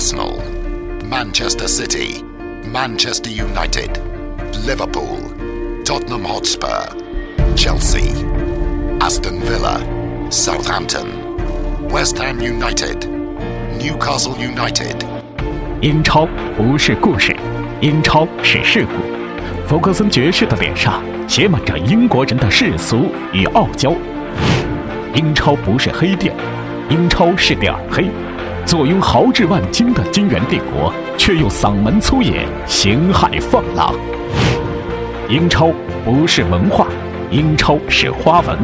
Arsenal, Manchester City, Manchester United, Liverpool, Tottenham Hotspur, Chelsea, Aston Villa, Southampton, West Ham United, Newcastle United. 英超不是故事，英超是事故。弗格森爵士的脸上写满着英国人的世俗与傲娇。英超不是黑店，英超是点儿黑。 坐拥豪掷万金的金元帝国，却又嗓门粗野、形骸放浪。英超不是文化，英超是花纹。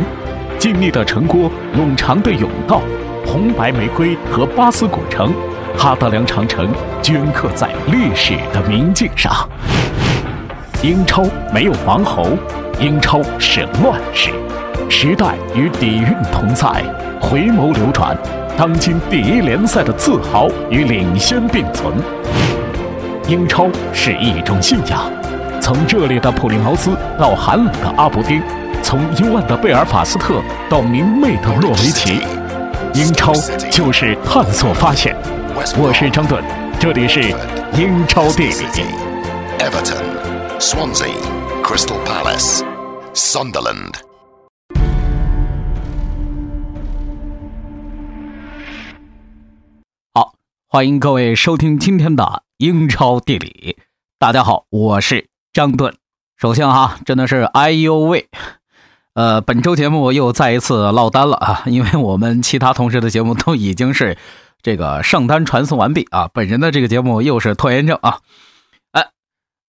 静谧的城郭，冗长的甬道，红白玫瑰和巴斯古城，哈德良长城镌刻在历史的明镜上。英超没有王侯，英超是乱世。时代与底蕴同在，回眸流转，当今第一联赛的自豪与领先并存。英超是一种信仰，从热烈的普利茅斯到寒冷的阿伯丁，从幽暗的贝尔法斯特到明媚的诺维奇，英超就是探索发现。我是张顿，这里是英超地理。Everton, Swansea, Crystal Palace, Sunderland. 好，欢迎各位收听今天的英超地理。大家好，我是张顿。首先哈，真的是哎呦喂，呃，本周节目又再一次落单了啊，因为我们其他同事的节目都已经是这个上单传送完毕啊，本人的这个节目又是拖延症啊。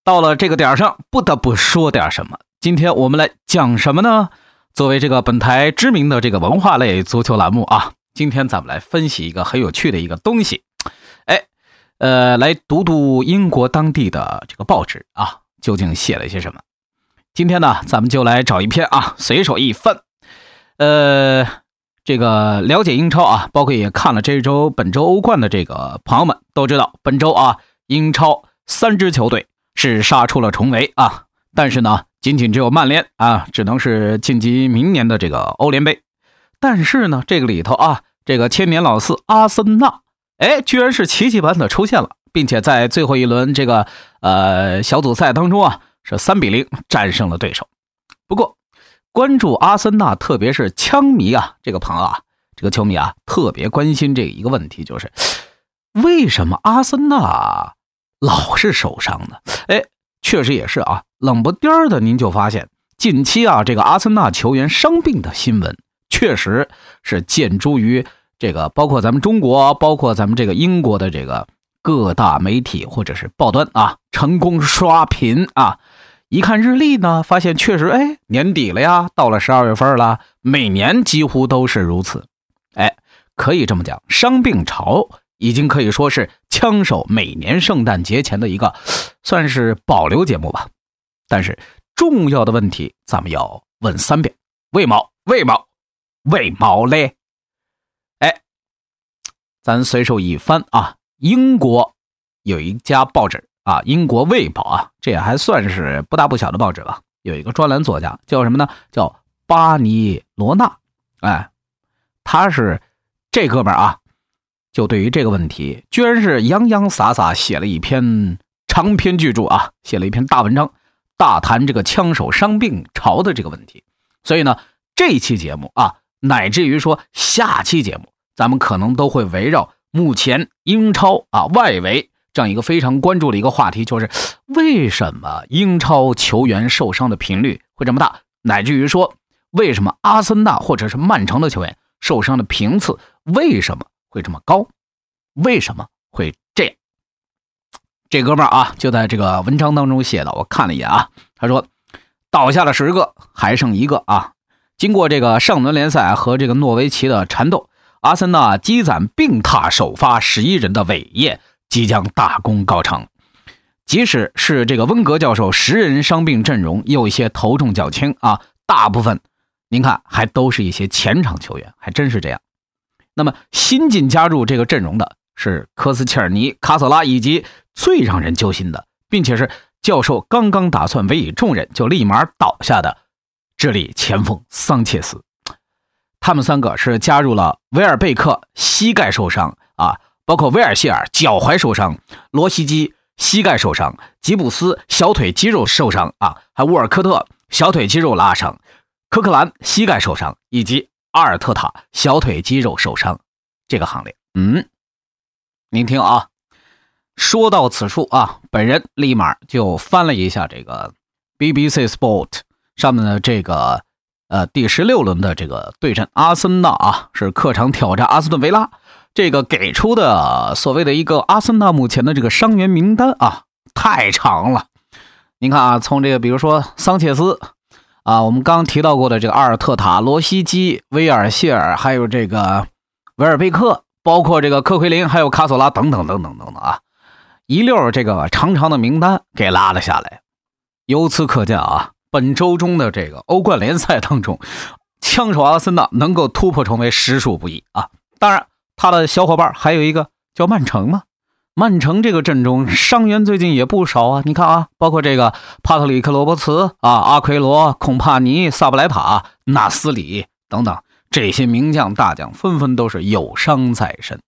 到了这个点上，不得不说点什么。今天我们来讲什么呢？作为这个本台知名的这个文化类足球栏目啊，今天咱们来分析一个很有趣的一个东西。哎，呃，来读读英国当地的这个报纸啊，究竟写了些什么？今天呢，咱们就来找一篇啊，随手一翻。呃，这个了解英超啊，包括也看了这周本周欧冠的这个朋友们都知道，本周啊，英超三支球队是杀出了重围啊，但是呢。仅仅只有曼联啊，只能是晋级明年的这个欧联杯。但是呢，这个里头啊，这个千年老四阿森纳，哎，居然是奇迹般的出现了，并且在最后一轮这个呃小组赛当中啊，是三比零战胜了对手。不过，关注阿森纳，特别是枪迷啊，这个朋友啊，这个球迷啊，特别关心这一个问题，就是为什么阿森纳老是受伤呢？哎。确实也是啊，冷不丁的您就发现近期啊，这个阿森纳球员伤病的新闻，确实是见诸于这个，包括咱们中国，包括咱们这个英国的这个各大媒体或者是报端啊，成功刷屏啊。一看日历呢，发现确实，哎，年底了呀，到了十二月份了，每年几乎都是如此。哎，可以这么讲，伤病潮。已经可以说是枪手每年圣诞节前的一个，算是保留节目吧。但是重要的问题，咱们要问三遍：为毛？为毛？为毛嘞？哎，咱随手一翻啊，英国有一家报纸啊，《英国卫报》啊，这也还算是不大不小的报纸吧。有一个专栏作家叫什么呢？叫巴尼罗纳。哎，他是这哥们啊。就对于这个问题，居然是洋洋洒洒写了一篇长篇巨著啊，写了一篇大文章，大谈这个枪手伤病潮的这个问题。所以呢，这期节目啊，乃至于说下期节目，咱们可能都会围绕目前英超啊外围这样一个非常关注的一个话题，就是为什么英超球员受伤的频率会这么大，乃至于说为什么阿森纳或者是曼城的球员受伤的频次为什么？会这么高？为什么会这样？这哥们儿啊，就在这个文章当中写的，我看了一眼啊，他说倒下了十个，还剩一个啊。经过这个上轮联赛和这个诺维奇的缠斗，阿森纳积攒并踏首发十一人的伟业即将大功告成。即使是这个温格教授十人伤病阵容有一些头重脚轻啊，大部分您看还都是一些前场球员，还真是这样。那么新晋加入这个阵容的是科斯切尔尼、卡索拉，以及最让人揪心的，并且是教授刚刚打算委以重任就立马倒下的智利前锋桑切斯。他们三个是加入了维尔贝克膝盖受伤啊，包括威尔希尔脚踝受伤，罗西基膝盖受伤，吉布斯小腿肌肉受伤啊，还沃尔科特小腿肌肉拉伤，科克兰膝盖受伤，以及阿尔特塔小腿肌肉受伤，这个行列，嗯，您听啊，说到此处啊，本人立马就翻了一下这个 BBC Sport 上面的这个呃第十六轮的这个对阵，阿森纳啊是客场挑战阿斯顿维拉。这个给出的所谓的一个阿森纳目前的这个伤员名单啊，太长了。您看啊，从这个比如说桑切斯啊，我们刚提到过的这个阿尔特塔、罗西基、威尔谢尔，还有这个维尔贝克，包括这个科奎林，还有卡索拉等等等等等等啊，一溜这个长长的名单给拉了下来。由此可见啊，本周中的这个欧冠联赛当中，枪手阿森纳能够突破重围实属不易啊。当然。他的小伙伴还有一个叫曼城嘛，曼城这个阵中伤员最近也不少啊。你看啊，包括这个帕特里克·罗伯茨啊、阿奎罗、孔帕尼、萨布莱塔、纳斯里等等这些名将大将，纷纷都是有伤在身。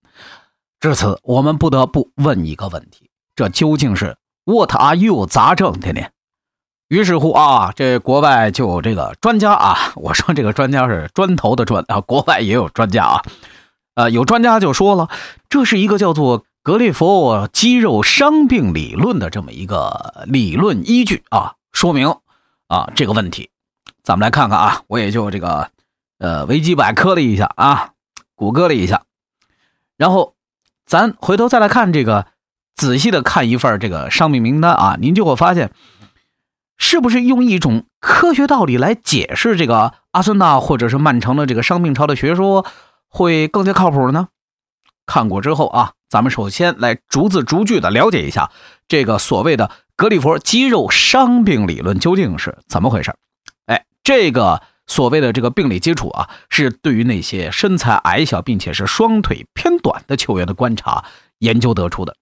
至此，我们不得不问一个问题：这究竟是 What are you 咋整的呢？于是乎啊，这国外就有这个专家啊，我说这个专家是砖头的砖啊，国外也有专家啊。呃，有专家就说了，这是一个叫做格列佛肌肉伤病理论的这么一个理论依据啊，说明啊这个问题。咱们来看看啊，我也就这个呃维基百科了一下啊，谷歌了一下，然后咱回头再来看这个，仔细的看一份这个伤病名单啊，您就会发现，是不是用一种科学道理来解释这个阿森纳或者是曼城的这个伤病潮的学说？会更加靠谱呢？看过之后啊，咱们首先来逐字逐句的了解一下这个所谓的格里佛肌肉伤病理论究竟是怎么回事。哎，这个所谓的这个病理基础啊，是对于那些身材矮小并且是双腿偏短的球员的观察研究得出的。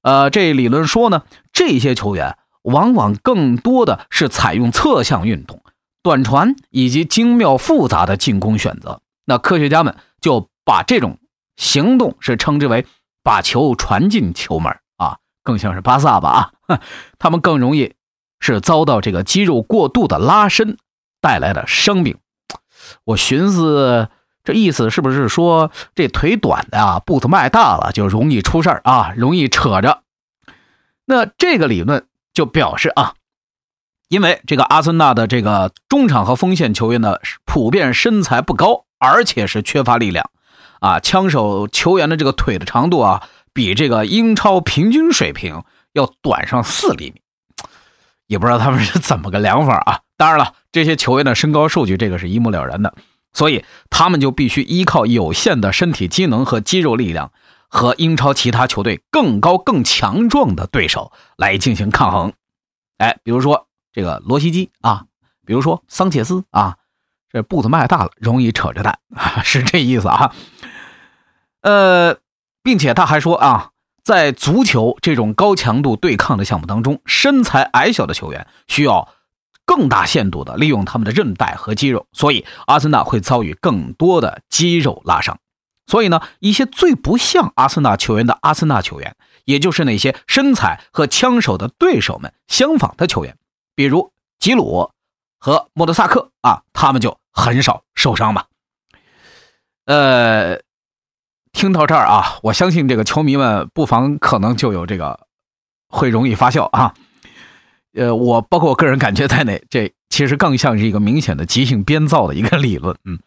呃，这理论说呢，这些球员往往更多的是采用侧向运动、短传以及精妙复杂的进攻选择。那科学家们就把这种行动是称之为把球传进球门啊，更像是巴萨吧啊，他们更容易是遭到这个肌肉过度的拉伸带来的伤病。我寻思这意思是不是说这腿短的啊，步子迈大了就容易出事儿啊，容易扯着？那这个理论就表示啊，因为这个阿森纳的这个中场和锋线球员呢，普遍身材不高。而且是缺乏力量，啊，枪手球员的这个腿的长度啊，比这个英超平均水平要短上四厘米，也不知道他们是怎么个量法啊。当然了，这些球员的身高数据，这个是一目了然的，所以他们就必须依靠有限的身体机能和肌肉力量，和英超其他球队更高更强壮的对手来进行抗衡。哎，比如说这个罗西基啊，比如说桑切斯啊。这步子迈大了，容易扯着蛋啊，是这意思啊。呃，并且他还说啊，在足球这种高强度对抗的项目当中，身材矮小的球员需要更大限度的利用他们的韧带和肌肉，所以阿森纳会遭遇更多的肌肉拉伤。所以呢，一些最不像阿森纳球员的阿森纳球员，也就是那些身材和枪手的对手们相仿的球员，比如吉鲁和莫德萨克啊，他们就。很少受伤吧？呃，听到这儿啊，我相信这个球迷们不妨可能就有这个会容易发笑啊。呃，我包括我个人感觉在内，这其实更像是一个明显的即兴编造的一个理论。嗯，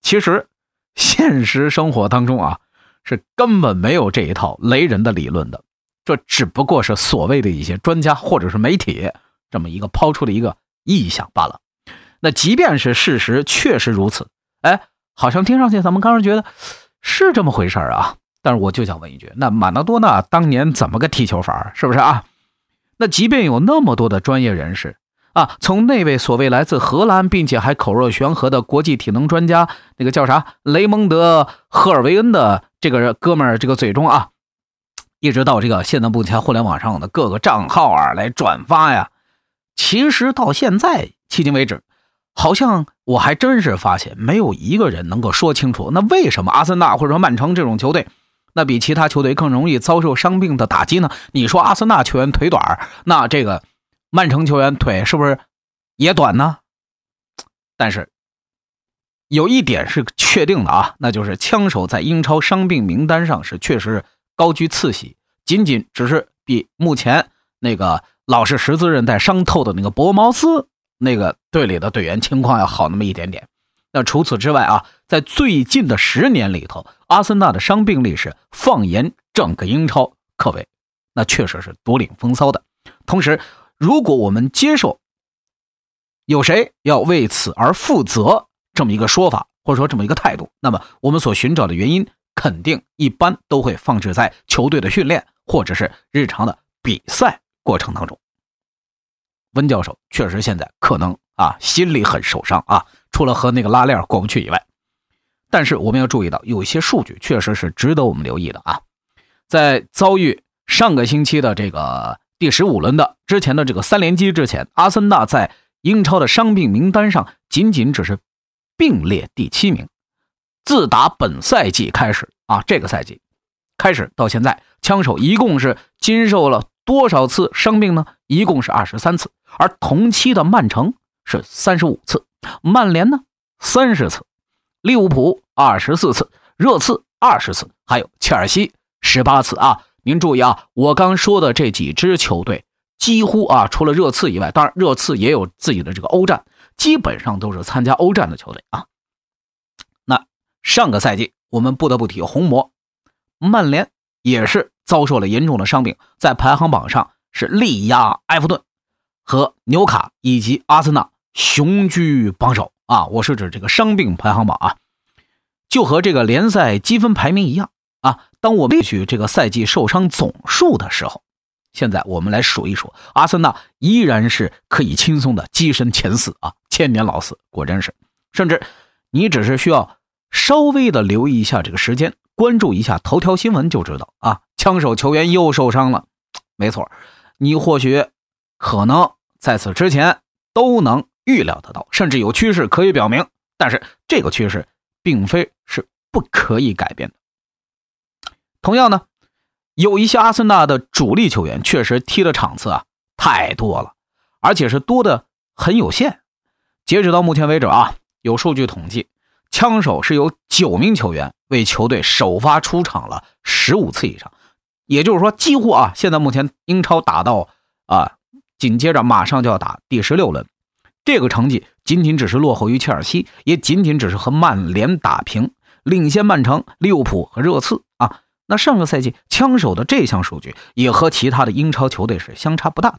其实现实生活当中啊，是根本没有这一套雷人的理论的，这只不过是所谓的一些专家或者是媒体这么一个抛出的一个臆想罢了。那即便是事实确实如此，哎，好像听上去咱们刚刚觉得是这么回事啊。但是我就想问一句，那马纳多纳当年怎么个踢球法？是不是啊？那即便有那么多的专业人士啊，从那位所谓来自荷兰并且还口若悬河的国际体能专家，那个叫啥雷蒙德·赫尔维恩的这个哥们儿这个嘴中啊，一直到这个现在目前互联网上的各个账号啊来转发呀，其实到现在迄今为止。好像我还真是发现，没有一个人能够说清楚，那为什么阿森纳或者说曼城这种球队那比其他球队更容易遭受伤病的打击呢？你说阿森纳球员腿短，那这个曼城球员腿是不是也短呢？但是有一点是确定的啊，那就是枪手在英超伤病名单上是确实高居次席，仅仅只是比目前那个老是十字韧带伤透的那个博茅斯那个队里的队员情况要好那么一点点。那除此之外啊，在最近的十年里头，阿森纳的伤病历史放眼整个英超，可谓那确实是独领风骚的。同时，如果我们接受有谁要为此而负责这么一个说法，或者说这么一个态度，那么我们所寻找的原因，肯定一般都会放置在球队的训练或者是日常的比赛过程当中。温教授确实现在可能啊心里很受伤啊。除了和那个拉链过不去以外，但是我们要注意到，有一些数据确实是值得我们留意的啊。在遭遇上个星期的这个第十五轮的之前的这个三连击之前，阿森纳在英超的伤病名单上仅仅只是并列第七名。自打本赛季开始啊，这个赛季开始到现在，枪手一共是经受了多少次伤病呢？一共是二十三次，而同期的曼城是三十五次。曼联呢，三十次；利物浦二十四次；热刺二十次；还有切尔西十八次啊！您注意啊，我刚说的这几支球队，几乎啊，除了热刺以外，当然热刺也有自己的这个欧战，基本上都是参加欧战的球队啊。那上个赛季，我们不得不提红魔曼联，也是遭受了严重的伤病，在排行榜上是力压埃弗顿和纽卡以及阿森纳。雄居榜首啊！我是指这个伤病排行榜啊，就和这个联赛积分排名一样啊。当我们取这个赛季受伤总数的时候，现在我们来数一数，阿森纳依然是可以轻松的跻身前四啊，千年老四，果真是。甚至你只是需要稍微的留意一下这个时间，关注一下头条新闻就知道啊，枪手球员又受伤了。没错，你或许可能在此之前都能。预料得到，甚至有趋势可以表明，但是这个趋势并非是不可以改变的。同样呢，有一些阿森纳的主力球员确实踢的场次啊太多了，而且是多的很有限。截止到目前为止啊，有数据统计，枪手是有九名球员为球队首发出场了十五次以上，也就是说，几乎啊，现在目前英超打到啊，紧接着马上就要打第十六轮。这个成绩仅仅只是落后于切尔西，也仅仅只是和曼联打平，领先曼城、利物浦和热刺啊。那上个赛季枪手的这项数据也和其他的英超球队是相差不大的，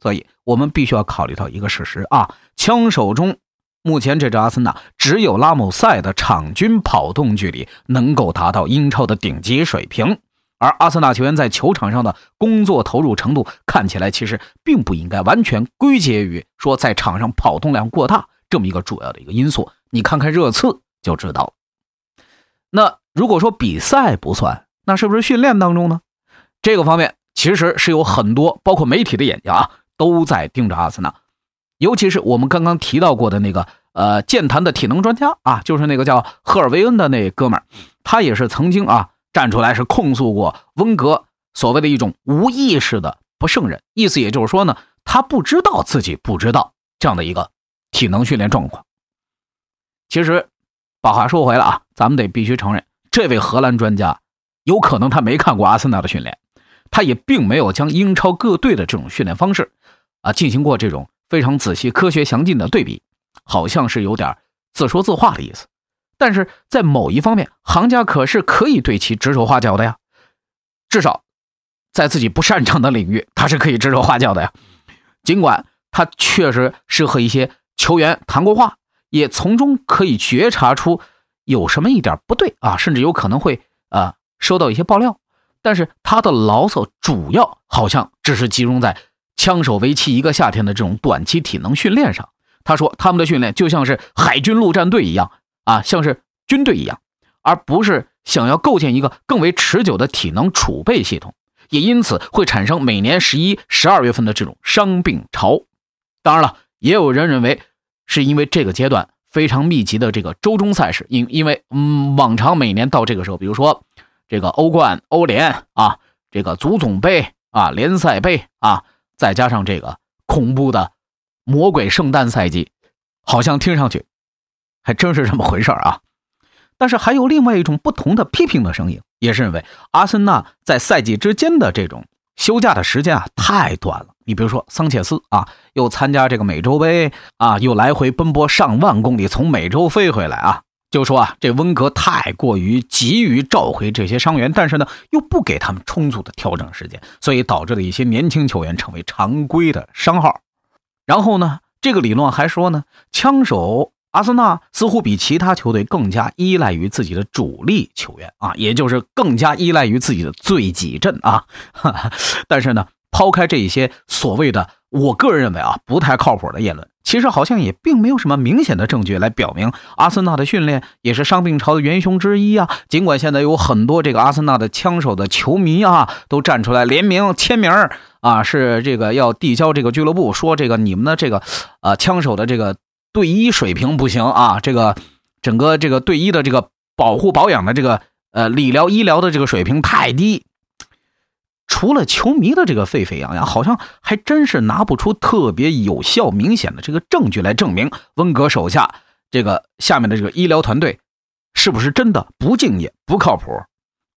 所以我们必须要考虑到一个事实啊，枪手中目前这支阿森纳只有拉姆塞的场均跑动距离能够达到英超的顶级水平。而阿森纳球员在球场上的工作投入程度看起来，其实并不应该完全归结于说在场上跑动量过大这么一个主要的一个因素。你看看热刺就知道了。那如果说比赛不算，那是不是训练当中呢？这个方面其实是有很多，包括媒体的眼睛啊，都在盯着阿森纳，尤其是我们刚刚提到过的那个呃健谈的体能专家啊，就是那个叫赫尔维恩的那哥们儿，他也是曾经啊。站出来是控诉过温格所谓的一种无意识的不胜任，意思也就是说呢，他不知道自己不知道这样的一个体能训练状况。其实，把话说回来啊，咱们得必须承认，这位荷兰专家有可能他没看过阿森纳的训练，他也并没有将英超各队的这种训练方式啊进行过这种非常仔细、科学详尽的对比，好像是有点自说自话的意思。但是在某一方面，行家可是可以对其指手画脚的呀。至少，在自己不擅长的领域，他是可以指手画脚的呀。尽管他确实是和一些球员谈过话，也从中可以觉察出有什么一点不对啊，甚至有可能会啊收到一些爆料。但是他的牢骚主要好像只是集中在枪手为期一个夏天的这种短期体能训练上。他说他们的训练就像是海军陆战队一样。啊，像是军队一样，而不是想要构建一个更为持久的体能储备系统，也因此会产生每年十一、十二月份的这种伤病潮。当然了，也有人认为是因为这个阶段非常密集的这个周中赛事，因因为嗯，往常每年到这个时候，比如说这个欧冠、欧联啊，这个足总杯啊、联赛杯啊，再加上这个恐怖的魔鬼圣诞赛季，好像听上去还真是这么回事啊。但是还有另外一种不同的批评的声音，也是认为阿森纳在赛季之间的这种休假的时间啊太短了。你比如说桑切斯啊，又参加这个美洲杯啊，又来回奔波上万公里从美洲飞回来啊，就说啊这温格太过于急于召回这些伤员，但是呢又不给他们充足的调整时间，所以导致了一些年轻球员成为常规的伤号。然后呢，这个理论还说呢，枪手。阿森纳似乎比其他球队更加依赖于自己的主力球员啊，也就是更加依赖于自己的最己阵啊。但是呢，抛开这一些所谓的，我个人认为啊不太靠谱的言论，其实好像也并没有什么明显的证据来表明阿森纳的训练也是伤病潮的元凶之一啊。尽管现在有很多这个阿森纳的枪手的球迷啊都站出来联名签名啊，是这个要递交这个俱乐部，说这个你们的这个呃枪手的这个。队医水平不行啊，这个整个这个队医的这个保护保养的这个呃理疗医疗的这个水平太低，除了球迷的这个沸沸扬扬，好像还真是拿不出特别有效明显的这个证据来证明温格手下这个下面的这个医疗团队是不是真的不敬业不靠谱，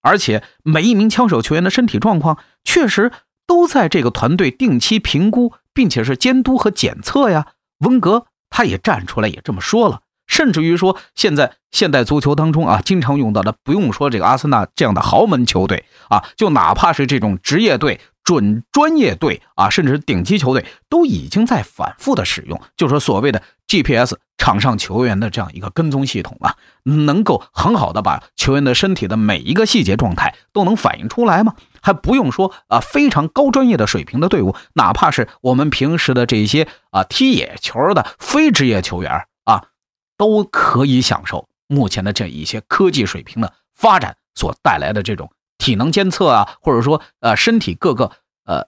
而且每一名枪手球员的身体状况确实都在这个团队定期评估，并且是监督和检测呀，温格。他也站出来，也这么说了，甚至于说，现在现代足球当中啊，经常用到的，不用说这个阿森纳这样的豪门球队啊，就哪怕是这种职业队、准专业队啊，甚至是顶级球队，都已经在反复的使用，就说所谓的 GPS 场上球员的这样一个跟踪系统啊，能够很好的把球员的身体的每一个细节状态都能反映出来吗？还不用说啊，非常高专业的水平的队伍，哪怕是我们平时的这些啊踢野球的非职业球员啊，都可以享受目前的这一些科技水平的发展所带来的这种体能监测啊，或者说呃身体各个呃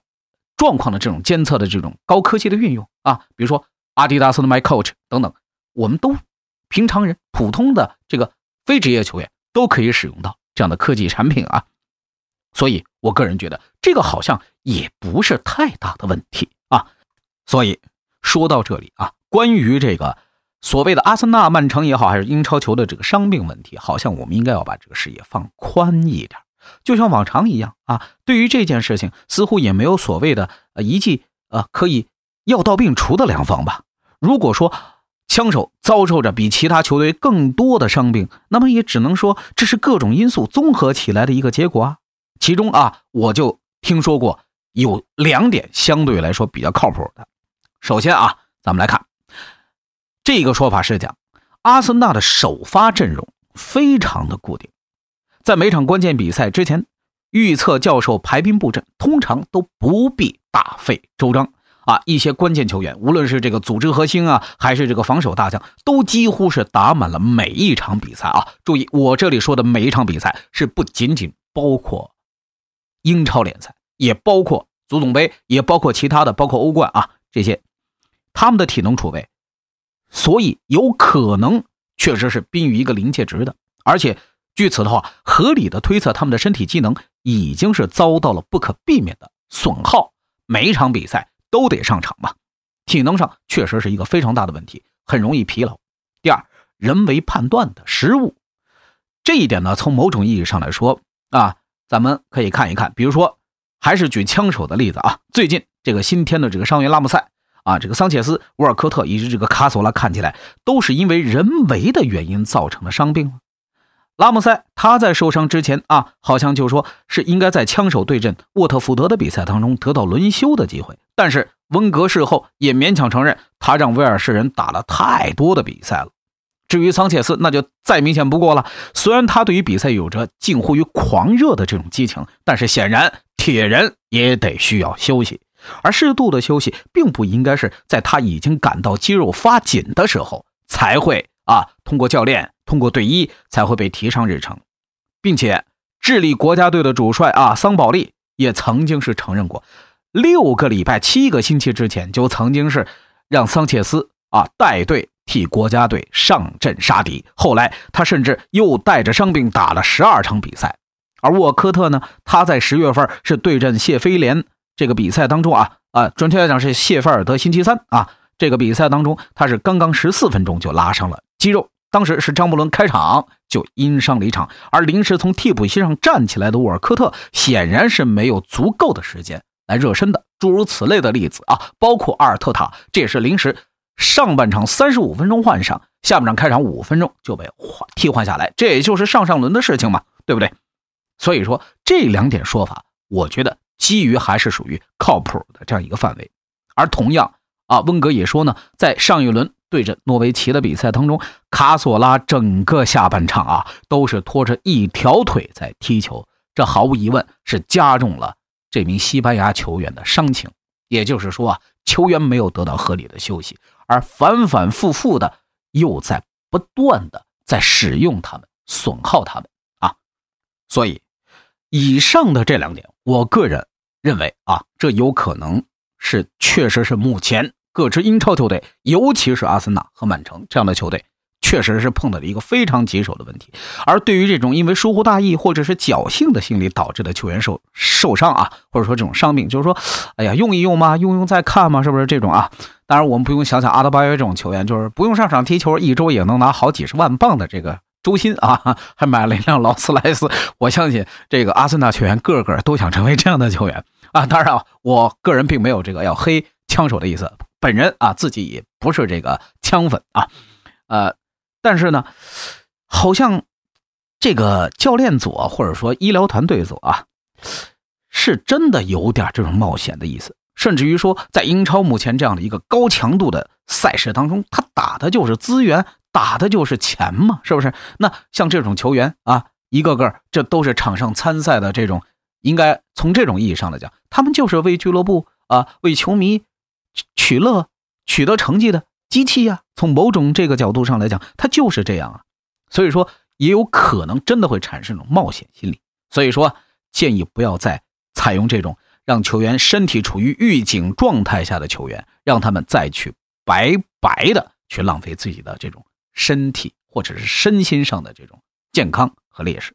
状况的这种监测的这种高科技的运用啊，比如说阿迪达斯的 My Coach 等等，我们都平常人普通的这个非职业球员都可以使用到这样的科技产品啊。所以，我个人觉得这个好像也不是太大的问题啊。所以说到这里啊，关于这个所谓的阿森纳、曼城也好，还是英超球的这个伤病问题，好像我们应该要把这个视野放宽一点，就像往常一样啊。对于这件事情，似乎也没有所谓的呃一剂呃可以药到病除的良方吧。如果说枪手遭受着比其他球队更多的伤病，那么也只能说这是各种因素综合起来的一个结果啊。其中啊，我就听说过有两点相对来说比较靠谱的。首先啊，咱们来看这个说法是讲，阿森纳的首发阵容非常的固定，在每场关键比赛之前，预测教授排兵布阵，通常都不必大费周章啊。一些关键球员，无论是这个组织核心啊，还是这个防守大将，都几乎是打满了每一场比赛啊。注意，我这里说的每一场比赛，是不仅仅包括。英超联赛也包括足总杯，也包括其他的，包括欧冠啊这些，他们的体能储备，所以有可能确实是濒于一个临界值的。而且据此的话，合理的推测，他们的身体机能已经是遭到了不可避免的损耗，每一场比赛都得上场嘛，体能上确实是一个非常大的问题，很容易疲劳。第二，人为判断的失误，这一点呢，从某种意义上来说啊。咱们可以看一看，比如说，还是举枪手的例子啊。最近这个新添的这个伤员拉姆塞啊，这个桑切斯、沃尔科特以及这个卡索拉，看起来都是因为人为的原因造成的伤病了。拉姆塞他在受伤之前啊，好像就说是应该在枪手对阵沃特福德的比赛当中得到轮休的机会，但是温格事后也勉强承认，他让威尔士人打了太多的比赛了。至于桑切斯，那就再明显不过了。虽然他对于比赛有着近乎于狂热的这种激情，但是显然铁人也得需要休息。而适度的休息，并不应该是在他已经感到肌肉发紧的时候才会啊，通过教练、通过队医才会被提上日程。并且，智利国家队的主帅啊，桑保利也曾经是承认过，六个礼拜、七个星期之前就曾经是让桑切斯啊带队。替国家队上阵杀敌，后来他甚至又带着伤病打了十二场比赛，而沃尔科特呢，他在十月份是对阵谢菲联这个比赛当中啊啊，准确来讲是谢菲尔德星期三啊这个比赛当中，他是刚刚十四分钟就拉伤了肌肉。当时是张伯伦开场就因伤离场，而临时从替补席上站起来的沃尔科特显然是没有足够的时间来热身的。诸如此类的例子啊，包括阿尔特塔，这也是临时上半场三十五分钟换上，下半场开场五分钟就被换替换下来，这也就是上上轮的事情嘛，对不对？所以说这两点说法，我觉得基于还是属于靠谱的这样一个范围。而同样啊，温格也说呢，在上一轮对阵诺维奇的比赛当中，卡索拉整个下半场啊都是拖着一条腿在踢球，这毫无疑问是加重了。这名西班牙球员的伤情，也就是说啊，球员没有得到合理的休息，而反反复复的又在不断的在使用他们，损耗他们啊。所以，以上的这两点，我个人认为啊，这有可能是确实是目前各支英超球队，尤其是阿森纳和曼城这样的球队。确实是碰到了一个非常棘手的问题，而对于这种因为疏忽大意或者是侥幸的心理导致的球员受受伤啊，或者说这种伤病，就是说，哎呀，用一用嘛，用用再看嘛，是不是这种啊？当然，我们不用想想阿德巴约这种球员，就是不用上场踢球，一周也能拿好几十万镑的这个周薪啊，还买了一辆劳斯莱斯。我相信这个阿森纳球员个个都想成为这样的球员啊。当然啊，我个人并没有这个要黑枪手的意思，本人啊自己也不是这个枪粉啊，呃。但是呢，好像这个教练组或者说医疗团队组啊，是真的有点这种冒险的意思。甚至于说，在英超目前这样的一个高强度的赛事当中，他打的就是资源，打的就是钱嘛，是不是？那像这种球员啊，一个个这都是场上参赛的这种，应该从这种意义上来讲，他们就是为俱乐部啊，为球迷取乐、取得成绩的。机器呀，从某种这个角度上来讲，它就是这样啊，所以说也有可能真的会产生一种冒险心理。所以说，建议不要再采用这种让球员身体处于预警状态下的球员，让他们再去白白的去浪费自己的这种身体或者是身心上的这种健康和劣势。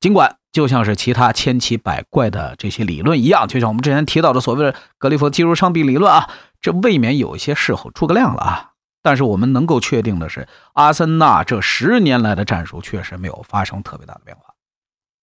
尽管就像是其他千奇百怪的这些理论一样，就像我们之前提到的所谓的格里夫肌肉伤病理论啊。这未免有一些事后诸葛亮了啊！但是我们能够确定的是，阿森纳这十年来的战术确实没有发生特别大的变化。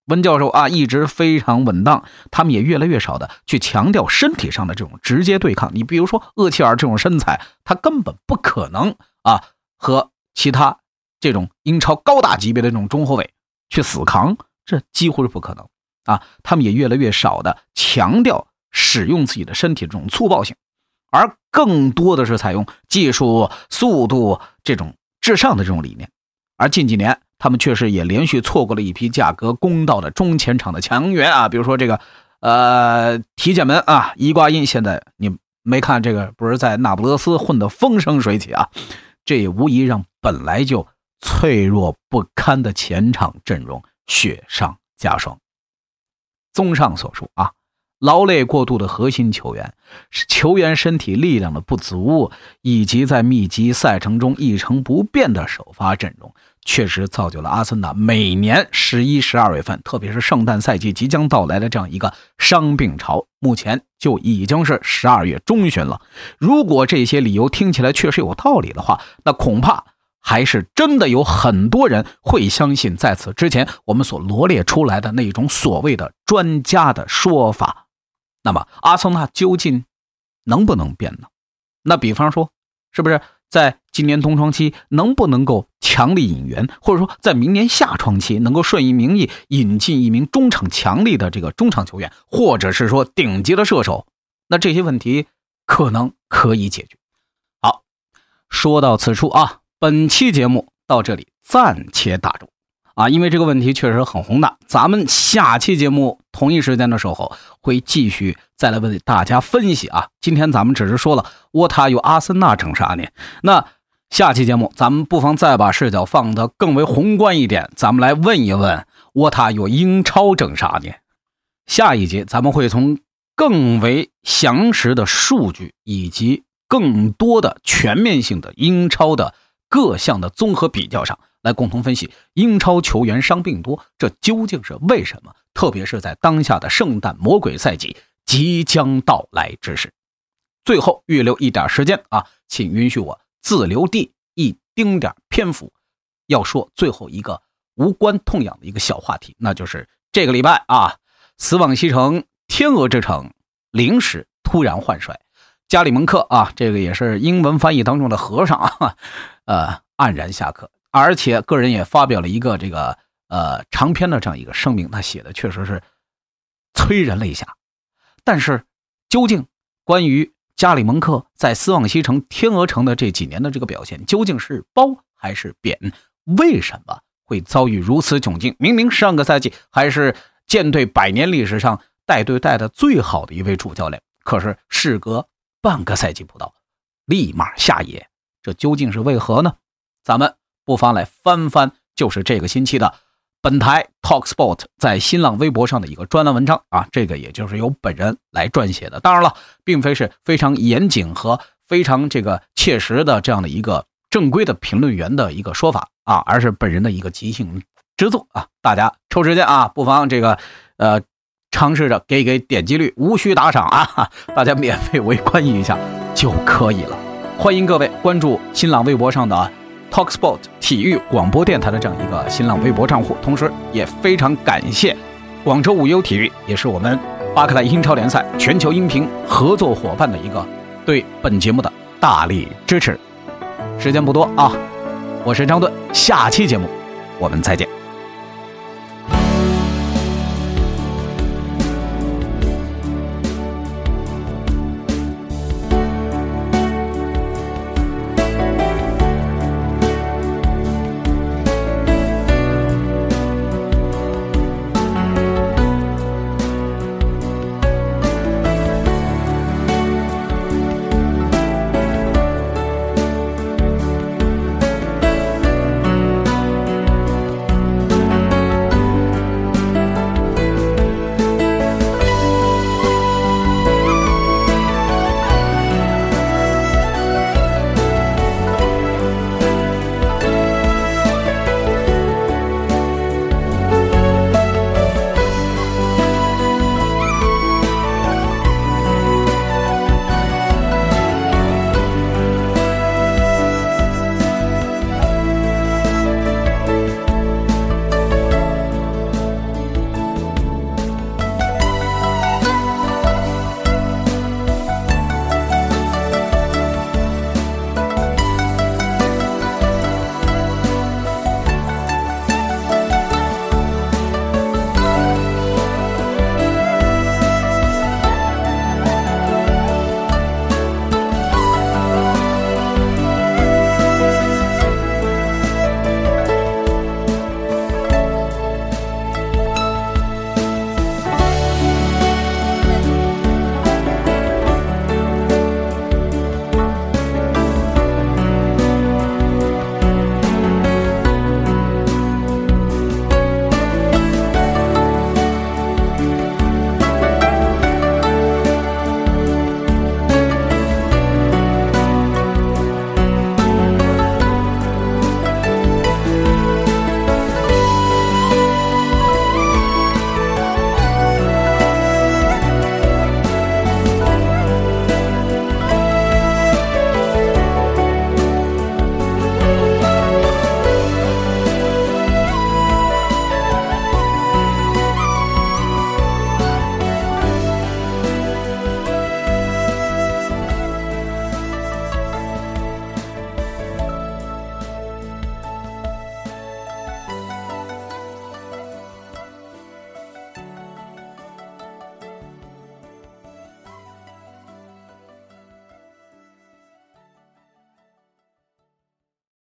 温教授啊，一直非常稳当，他们也越来越少的去强调身体上的这种直接对抗。你比如说厄齐尔这种身材，他根本不可能啊和其他这种英超高大级别的这种中后卫去死扛，这几乎是不可能啊！他们也越来越少的强调使用自己的身体这种粗暴性。而更多的是采用技术、速度这种至上的这种理念，而近几年他们确实也连续错过了一批价格公道的中前场的强援啊，比如说这个，呃，提剑门啊，伊瓜因，现在你没看这个不是在那不勒斯混得风生水起啊，这也无疑让本来就脆弱不堪的前场阵容雪上加霜。综上所述啊。劳累过度的核心球员，球员身体力量的不足，以及在密集赛程中一成不变的首发阵容，确实造就了阿森纳每年十一、十二月份，特别是圣诞赛季即将到来的这样一个伤病潮。目前就已经是十二月中旬了。如果这些理由听起来确实有道理的话，那恐怕还是真的有很多人会相信在此之前我们所罗列出来的那种所谓的专家的说法。那么阿森纳究竟能不能变呢？那比方说，是不是在今年冬窗期能不能够强力引援，或者说在明年夏窗期能够顺应民意引进一名中场强力的这个中场球员，或者是说顶级的射手？那这些问题可能可以解决。好，说到此处啊，本期节目到这里暂且打住。啊，因为这个问题确实很宏大，咱们下期节目同一时间的时候会继续再来为大家分析啊。今天咱们只是说了沃塔与阿森纳整啥呢？那下期节目咱们不妨再把视角放得更为宏观一点，咱们来问一问沃塔与英超整啥呢？下一节咱们会从更为详实的数据以及更多的全面性的英超的。各项的综合比较上来共同分析英超球员伤病多，这究竟是为什么？特别是在当下的圣诞魔鬼赛季即将到来之时。最后预留一点时间啊，请允许我自留地一丁点篇幅，要说最后一个无关痛痒的一个小话题，那就是这个礼拜啊，死往西城天鹅之城临时突然换帅，加里蒙克啊，这个也是英文翻译当中的和尚啊，呃，黯然下课，而且个人也发表了一个这个呃长篇的这样一个声明，他写的确实是催人泪下，但是究竟关于？加里蒙克在斯旺西城、天鹅城的这几年的这个表现究竟是褒还是贬？为什么会遭遇如此窘境？明明上个赛季还是舰队百年历史上带队带的最好的一位主教练，可是事隔半个赛季不到，立马下野，这究竟是为何呢？咱们不妨来翻翻，就是这个星期的。本台 Talksport 在新浪微博上的一个专栏文章啊，这个也就是由本人来撰写的。当然了，并非是非常严谨和非常这个切实的这样的一个正规的评论员的一个说法啊，而是本人的一个即兴之作啊。大家抽时间啊，不妨这个呃尝试着给给点击率，无需打赏啊，大家免费围观一下就可以了。欢迎各位关注新浪微博上的。Talksport 体育广播电台的这样一个新浪微博账户，同时也非常感谢广州无忧体育，也是我们巴克莱英超联赛全球音频合作伙伴的一个对本节目的大力支持。时间不多啊，我是张盾，下期节目我们再见。